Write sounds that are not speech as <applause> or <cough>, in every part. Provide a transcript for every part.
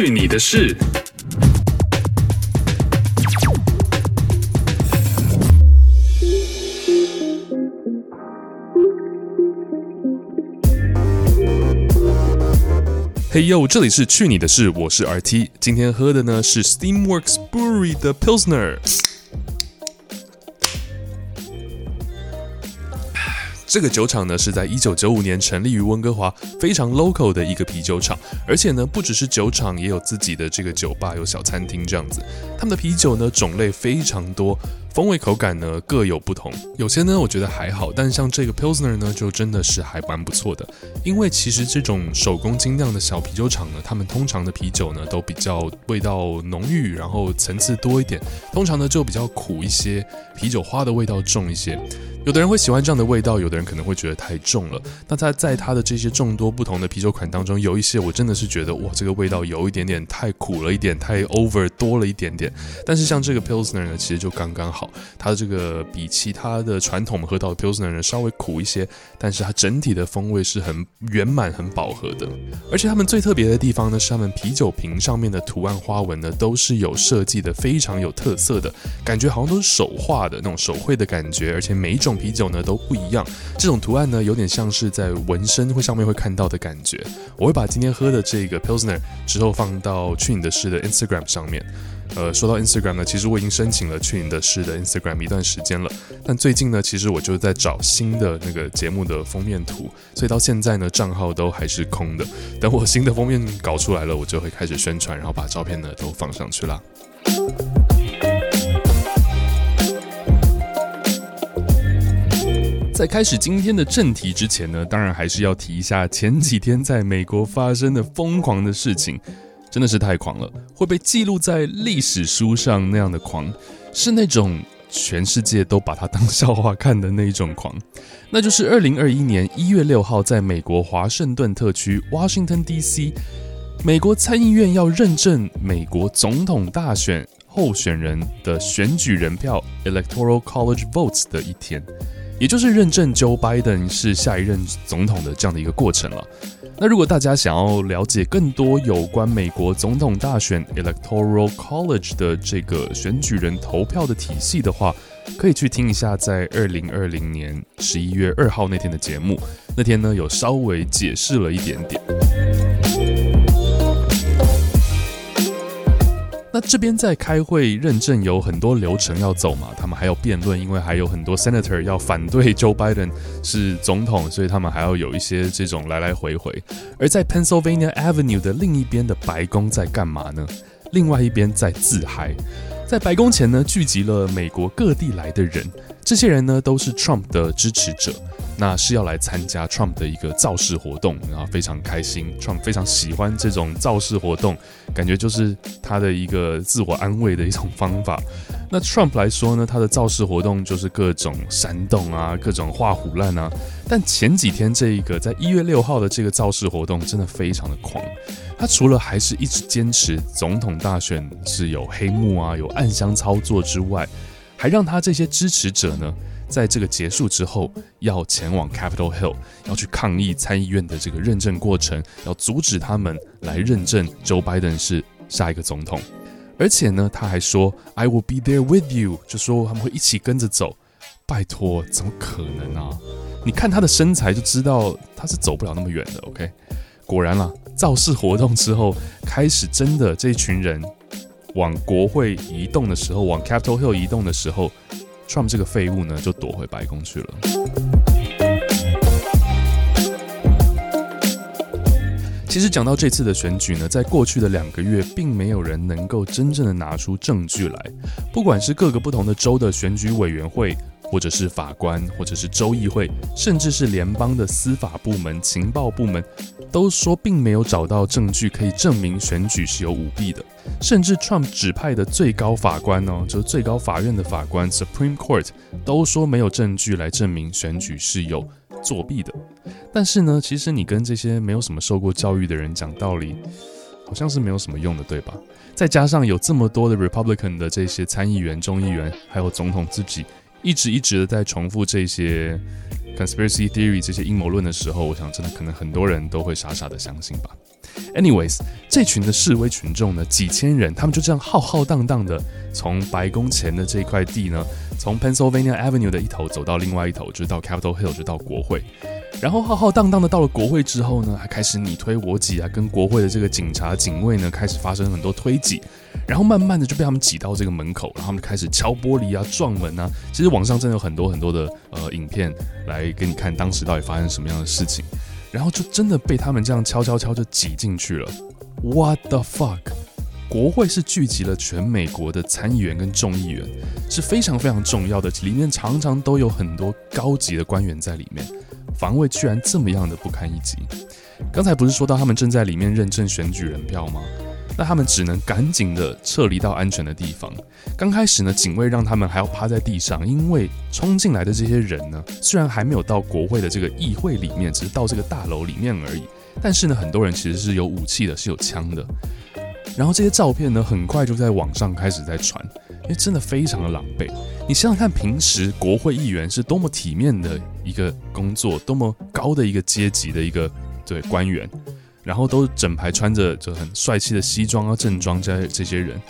去你的事！嘿呦，这里是去你的事，我是 RT，今天喝的呢是 Steamworks Brewery 的 Pilsner。这个酒厂呢是在一九九五年成立于温哥华，非常 local 的一个啤酒厂，而且呢不只是酒厂，也有自己的这个酒吧，有小餐厅这样子。他们的啤酒呢种类非常多。风味口感呢各有不同，有些呢我觉得还好，但像这个 Pilsner 呢就真的是还蛮不错的。因为其实这种手工精酿的小啤酒厂呢，他们通常的啤酒呢都比较味道浓郁，然后层次多一点，通常呢就比较苦一些，啤酒花的味道重一些。有的人会喜欢这样的味道，有的人可能会觉得太重了。那它在它的这些众多不同的啤酒款当中，有一些我真的是觉得哇，这个味道有一点点太苦了一点，太 over 多了一点点。但是像这个 Pilsner 呢，其实就刚刚好。它的这个比其他的传统我们喝到的 Pilsner 呢稍微苦一些，但是它整体的风味是很圆满、很饱和的。而且他们最特别的地方呢，是他们啤酒瓶上面的图案花纹呢，都是有设计的，非常有特色的，感觉好像都是手画的那种手绘的感觉。而且每一种啤酒呢都不一样，这种图案呢有点像是在纹身会上面会看到的感觉。我会把今天喝的这个 Pilsner 之后放到去你的事的 Instagram 上面。呃，说到 Instagram 呢，其实我已经申请了去你的事的 Instagram 一段时间了，但最近呢，其实我就在找新的那个节目的封面图，所以到现在呢，账号都还是空的。等我新的封面搞出来了，我就会开始宣传，然后把照片呢都放上去啦。在开始今天的正题之前呢，当然还是要提一下前几天在美国发生的疯狂的事情。真的是太狂了，会被记录在历史书上那样的狂，是那种全世界都把他当笑话看的那一种狂。<laughs> 那就是二零二一年一月六号，在美国华盛顿特区 （Washington D.C.），美国参议院要认证美国总统大选候选人的选举人票 （Electoral College Votes） 的一天，也就是认证 Joe Biden 是下一任总统的这样的一个过程了。那如果大家想要了解更多有关美国总统大选 Electoral College 的这个选举人投票的体系的话，可以去听一下在二零二零年十一月二号那天的节目。那天呢，有稍微解释了一点点。那这边在开会认证有很多流程要走嘛，他们还要辩论，因为还有很多 senator 要反对 Joe Biden 是总统，所以他们还要有一些这种来来回回。而在 Pennsylvania Avenue 的另一边的白宫在干嘛呢？另外一边在自嗨，在白宫前呢聚集了美国各地来的人，这些人呢都是 Trump 的支持者。那是要来参加 Trump 的一个造势活动，然后非常开心。Trump 非常喜欢这种造势活动，感觉就是他的一个自我安慰的一种方法。<laughs> 那 Trump 来说呢，他的造势活动就是各种煽动啊，各种画虎烂啊。但前几天这一个在一月六号的这个造势活动真的非常的狂。他除了还是一直坚持总统大选是有黑幕啊，有暗箱操作之外，还让他这些支持者呢，在这个结束之后，要前往 Capitol Hill，要去抗议参议院的这个认证过程，要阻止他们来认证 Joe Biden 是下一个总统。而且呢，他还说 I will be there with you，就说他们会一起跟着走。拜托，怎么可能啊？你看他的身材就知道他是走不了那么远的。OK，果然啦，造势活动之后，开始真的这一群人往国会移动的时候，往 Capitol Hill 移动的时候。Trump 这个废物呢，就躲回白宫去了。其实讲到这次的选举呢，在过去的两个月，并没有人能够真正的拿出证据来，不管是各个不同的州的选举委员会。或者是法官，或者是州议会，甚至是联邦的司法部门、情报部门，都说并没有找到证据可以证明选举是有舞弊的。甚至 Trump 指派的最高法官哦，就是最高法院的法官 Supreme Court，都说没有证据来证明选举是有作弊的。但是呢，其实你跟这些没有什么受过教育的人讲道理，好像是没有什么用的，对吧？再加上有这么多的 Republican 的这些参议员、众议员，还有总统自己。一直一直的在重复这些 conspiracy theory 这些阴谋论的时候，我想真的可能很多人都会傻傻的相信吧。Anyways，这群的示威群众呢，几千人，他们就这样浩浩荡荡的从白宫前的这块地呢，从 Pennsylvania Avenue 的一头走到另外一头，就到 Capitol Hill，就到国会。然后浩浩荡荡的到了国会之后呢，还开始你推我挤啊，跟国会的这个警察警卫呢开始发生很多推挤，然后慢慢的就被他们挤到这个门口，然后他们就开始敲玻璃啊、撞门啊。其实网上真的有很多很多的呃影片来给你看当时到底发生什么样的事情，然后就真的被他们这样敲敲敲就挤进去了。What the fuck？国会是聚集了全美国的参议员跟众议员，是非常非常重要的，里面常常都有很多高级的官员在里面。防卫居然这么样的不堪一击！刚才不是说到他们正在里面认证选举人票吗？那他们只能赶紧的撤离到安全的地方。刚开始呢，警卫让他们还要趴在地上，因为冲进来的这些人呢，虽然还没有到国会的这个议会里面，只是到这个大楼里面而已。但是呢，很多人其实是有武器的，是有枪的。然后这些照片呢，很快就在网上开始在传，因为真的非常的狼狈。你想想看，平时国会议员是多么体面的一个工作，多么高的一个阶级的一个对官员，然后都整排穿着就很帅气的西装啊正装这这些人，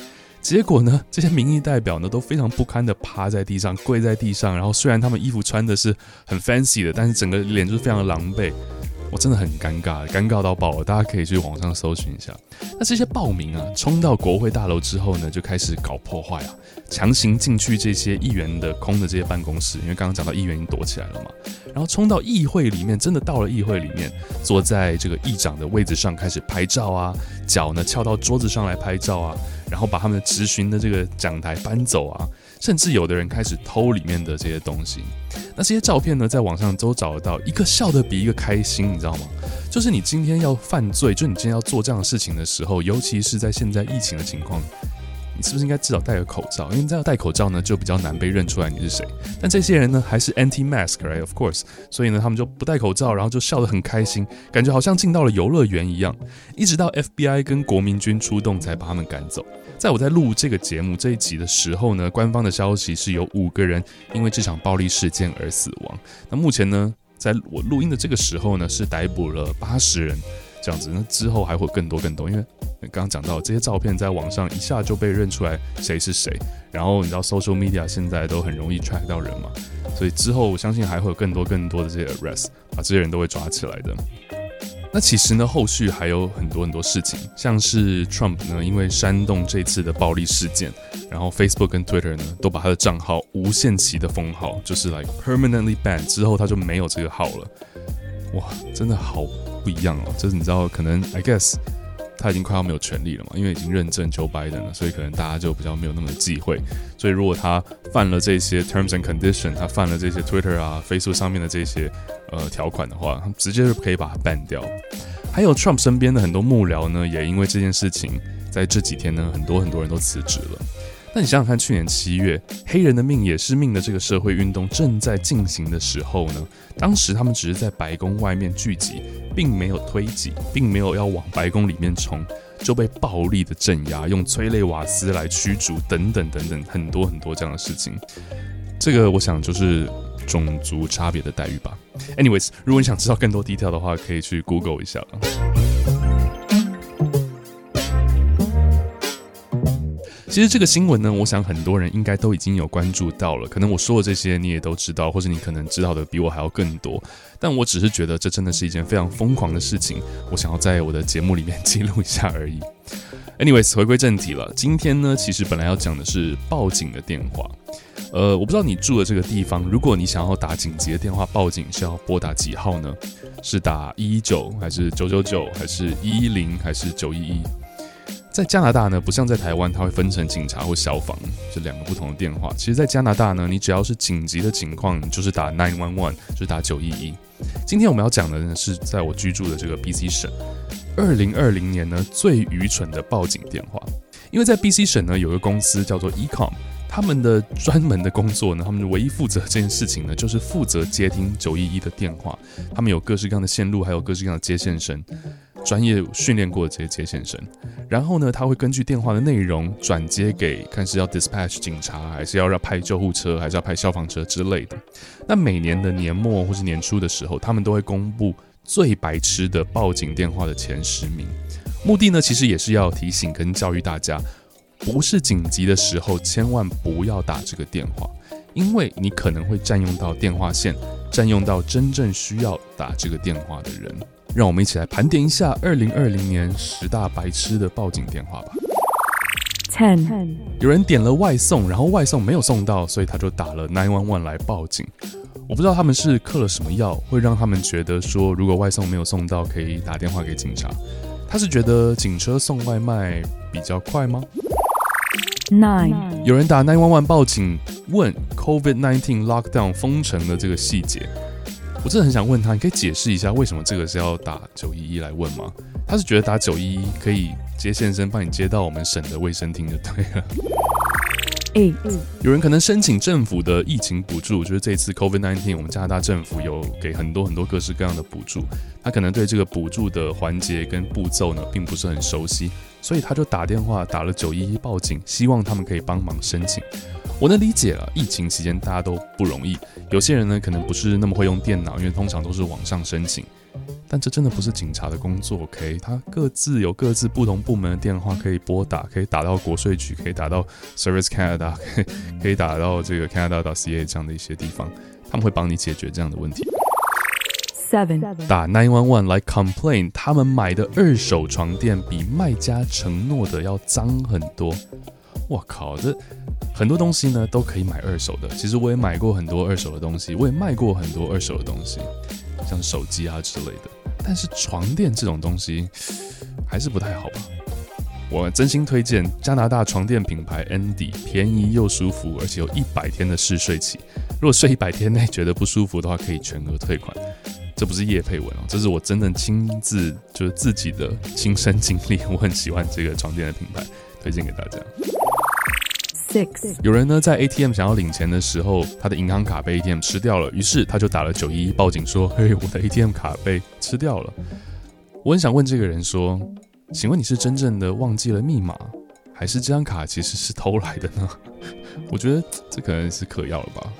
结果呢，<laughs> 这些民意代表呢都非常不堪的趴在地上，跪在地上，然后虽然他们衣服穿的是很 fancy 的，但是整个脸就是非常的狼狈。我真的很尴尬，尴尬到爆了！大家可以去网上搜寻一下。那这些暴民啊，冲到国会大楼之后呢，就开始搞破坏啊，强行进去这些议员的空的这些办公室，因为刚刚讲到议员已经躲起来了嘛。然后冲到议会里面，真的到了议会里面，坐在这个议长的位置上开始拍照啊，脚呢翘到桌子上来拍照啊，然后把他们的质询的这个讲台搬走啊。甚至有的人开始偷里面的这些东西，那这些照片呢，在网上都找得到，一个笑得比一个开心，你知道吗？就是你今天要犯罪，就你今天要做这样的事情的时候，尤其是在现在疫情的情况。你是不是应该至少戴个口罩？因为这样戴口罩呢，就比较难被认出来你是谁。但这些人呢，还是 anti-mask，right？Of course。所以呢，他们就不戴口罩，然后就笑得很开心，感觉好像进到了游乐园一样。一直到 FBI 跟国民军出动，才把他们赶走。在我在录这个节目这一集的时候呢，官方的消息是有五个人因为这场暴力事件而死亡。那目前呢，在我录音的这个时候呢，是逮捕了八十人。这样子，那之后还会更多更多，因为刚刚讲到这些照片在网上一下就被认出来谁是谁，然后你知道 social media 现在都很容易 track 到人嘛，所以之后我相信还会有更多更多的这些 arrest，把这些人都会抓起来的。那其实呢，后续还有很多很多事情，像是 Trump 呢，因为煽动这次的暴力事件，然后 Facebook 跟 Twitter 呢都把他的账号无限期的封号，就是 like permanently banned 之后他就没有这个号了。哇，真的好。不一样哦，这是你知道，可能 I guess 他已经快要没有权利了嘛，因为已经认证 Joe Biden 了，所以可能大家就比较没有那么的忌讳。所以如果他犯了这些 terms and Conditions，他犯了这些 Twitter 啊、Facebook 上面的这些呃条款的话，他直接就可以把他 ban 掉。还有 Trump 身边的很多幕僚呢，也因为这件事情，在这几天呢，很多很多人都辞职了。那你想想看，去年七月，黑人的命也是命的这个社会运动正在进行的时候呢，当时他们只是在白宫外面聚集，并没有推挤，并没有要往白宫里面冲，就被暴力的镇压，用催泪瓦斯来驱逐，等等等等，很多很多这样的事情。这个我想就是种族差别的待遇吧。Anyways，如果你想知道更多 detail 的话，可以去 Google 一下了。其实这个新闻呢，我想很多人应该都已经有关注到了。可能我说的这些你也都知道，或者你可能知道的比我还要更多。但我只是觉得这真的是一件非常疯狂的事情，我想要在我的节目里面记录一下而已。<laughs> Anyways，回归正题了。今天呢，其实本来要讲的是报警的电话。呃，我不知道你住的这个地方，如果你想要打紧急的电话报警，是要拨打几号呢？是打一一九，还是九九九，还是一一零，还是九一一？在加拿大呢，不像在台湾，它会分成警察或消防这两个不同的电话。其实，在加拿大呢，你只要是紧急的情况，你就是打 nine one one，就是打九一一。今天我们要讲的呢，是在我居住的这个 BC 省，二零二零年呢最愚蠢的报警电话。因为在 BC 省呢，有个公司叫做 Ecom，他们的专门的工作呢，他们唯一负责这件事情呢，就是负责接听九一一的电话。他们有各式各样的线路，还有各式各样的接线生。专业训练过的这些接线生，然后呢，他会根据电话的内容转接给看是要 dispatch 警察，还是要要派救护车，还是要派消防车之类的。那每年的年末或是年初的时候，他们都会公布最白痴的报警电话的前十名。目的呢，其实也是要提醒跟教育大家，不是紧急的时候，千万不要打这个电话，因为你可能会占用到电话线，占用到真正需要打这个电话的人。让我们一起来盘点一下二零二零年十大白痴的报警电话吧。Ten，有人点了外送，然后外送没有送到，所以他就打了 nine one one 来报警。我不知道他们是嗑了什么药，会让他们觉得说，如果外送没有送到，可以打电话给警察。他是觉得警车送外卖比较快吗？Nine，有人打 nine one one 报警，问 COVID nineteen lockdown 封城的这个细节。我真的很想问他，你可以解释一下为什么这个是要打九一一来问吗？他是觉得打九一一可以接线生帮你接到我们省的卫生厅就对了。Eight. 有人可能申请政府的疫情补助，就是这次 COVID-19，我们加拿大政府有给很多很多各式各样的补助，他可能对这个补助的环节跟步骤呢，并不是很熟悉，所以他就打电话打了九一一报警，希望他们可以帮忙申请。我能理解了，疫情期间大家都不容易，有些人呢可能不是那么会用电脑，因为通常都是网上申请。但这真的不是警察的工作，OK？他各自有各自不同部门的电话可以拨打，可以打到国税局，可以打到 Service Canada，可 <laughs> 以可以打到这个 Canada.ca 这样的一些地方，他们会帮你解决这样的问题。Seven 打 nine one one 来 complain，他们买的二手床垫比卖家承诺的要脏很多。我靠，这很多东西呢都可以买二手的。其实我也买过很多二手的东西，我也卖过很多二手的东西。像手机啊之类的，但是床垫这种东西还是不太好吧？我真心推荐加拿大床垫品牌 Endy，便宜又舒服，而且有一百天的试睡期。如果睡一百天内觉得不舒服的话，可以全额退款。这不是叶配文哦，这是我真正亲自就是自己的亲身经历。我很喜欢这个床垫的品牌，推荐给大家。Six. 有人呢在 ATM 想要领钱的时候，他的银行卡被 ATM 吃掉了，于是他就打了九一一报警说：“嘿，我的 ATM 卡被吃掉了。”我很想问这个人说：“请问你是真正的忘记了密码，还是这张卡其实是偷来的呢？” <laughs> 我觉得这可能是嗑药了吧。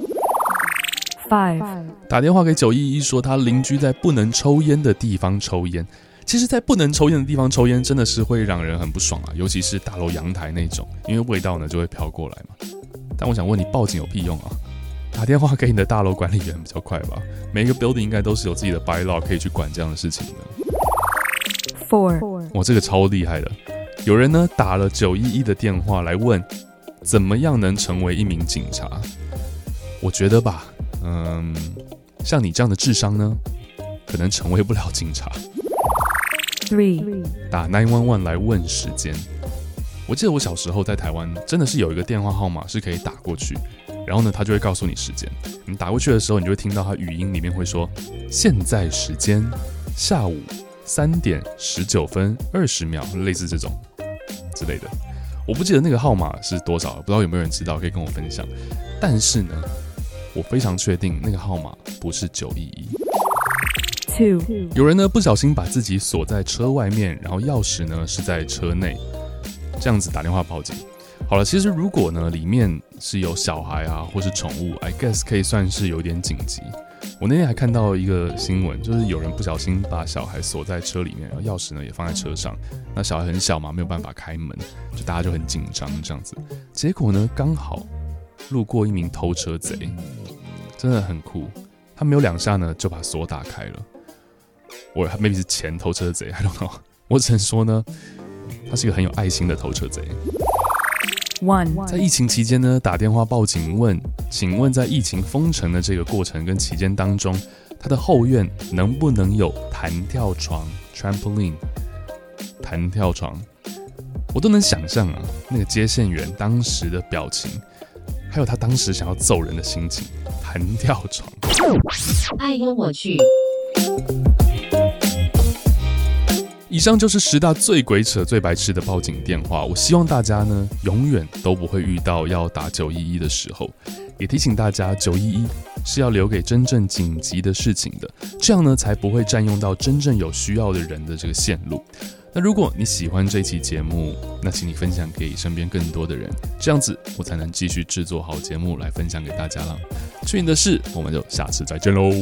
Five. 打电话给九一一说他邻居在不能抽烟的地方抽烟。其实，在不能抽烟的地方抽烟，真的是会让人很不爽啊，尤其是大楼阳台那种，因为味道呢就会飘过来嘛。但我想问你，报警有屁用啊？打电话给你的大楼管理员比较快吧？每一个 building 应该都是有自己的 bylaw 可以去管这样的事情的。Four，我这个超厉害的，有人呢打了九一一的电话来问，怎么样能成为一名警察？我觉得吧，嗯，像你这样的智商呢，可能成为不了警察。Three. 打 nine one one 来问时间。我记得我小时候在台湾，真的是有一个电话号码是可以打过去，然后呢，他就会告诉你时间。你打过去的时候，你就会听到他语音里面会说：“现在时间下午三点十九分二十秒”，类似这种之类的。我不记得那个号码是多少，不知道有没有人知道，可以跟我分享。但是呢，我非常确定那个号码不是九一一。Two. 有人呢不小心把自己锁在车外面，然后钥匙呢是在车内，这样子打电话报警。好了，其实如果呢里面是有小孩啊或是宠物，I guess 可以算是有点紧急。我那天还看到一个新闻，就是有人不小心把小孩锁在车里面，然后钥匙呢也放在车上。那小孩很小嘛，没有办法开门，就大家就很紧张这样子。结果呢刚好路过一名偷车贼，真的很酷，他没有两下呢就把锁打开了。我 maybe 是前偷车贼，<laughs> I don't know。我只能说呢，他是一个很有爱心的偷车贼。One 在疫情期间呢，打电话报警问，请问在疫情封城的这个过程跟期间当中，他的后院能不能有弹跳床 （trampoline）？弹跳床，我都能想象啊，那个接线员当时的表情，还有他当时想要揍人的心情。弹跳床，哎呦我去。以上就是十大最鬼扯、最白痴的报警电话。我希望大家呢，永远都不会遇到要打九一一的时候。也提醒大家，九一一是要留给真正紧急的事情的，这样呢，才不会占用到真正有需要的人的这个线路。那如果你喜欢这期节目，那请你分享给身边更多的人，这样子我才能继续制作好节目来分享给大家了。去你的事，我们就下次再见喽。